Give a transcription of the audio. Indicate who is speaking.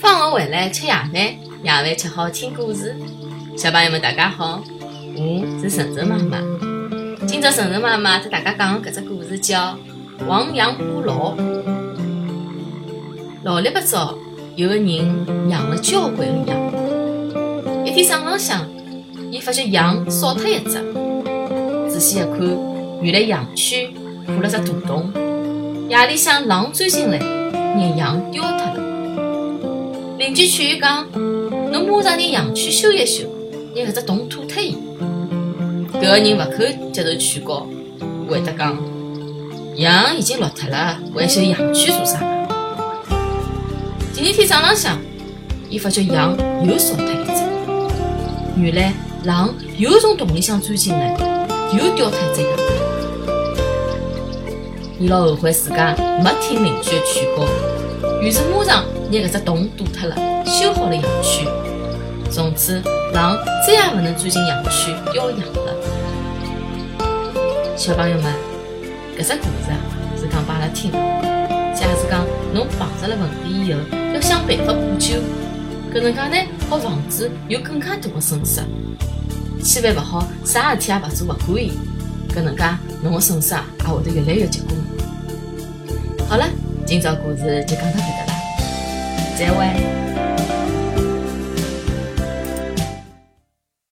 Speaker 1: 放学回来吃夜饭，夜饭吃好听故事。小朋友们，大家好，我是晨晨妈妈。今朝晨晨妈妈给大家讲的搿只故事叫《亡羊补牢》。老里八早，有个人养了交关个羊。一天早浪向，伊发觉羊少脱一只，仔细一看，原来羊圈破了只大洞。夜里向狼钻进来，拿羊丢脱了。邻居劝伊讲：“侬马上拿羊圈修一修，拿搿只洞堵脱伊。”搿个人勿肯接受劝告，回答讲：“羊已经落脱了，还修羊圈做啥？”第二天早浪向，伊发觉羊又少脱一只，原来狼又从洞里向钻进来，又叼脱一只羊。伊老后悔自家没听邻居的劝告，于是马上拿搿只洞堵脱了，修好了羊圈。从此，狼再也勿能钻进羊圈叼羊了。小朋友们，搿只故事是讲拨阿拉听的。假使讲侬碰着了问题以后，要想办法补救，搿能介呢，好防止有更加大的损失。千万勿好啥事体也勿做勿管伊，搿能介侬的损失啊也会得越来越结棍。好了，今朝故事就讲到这搭了，再会。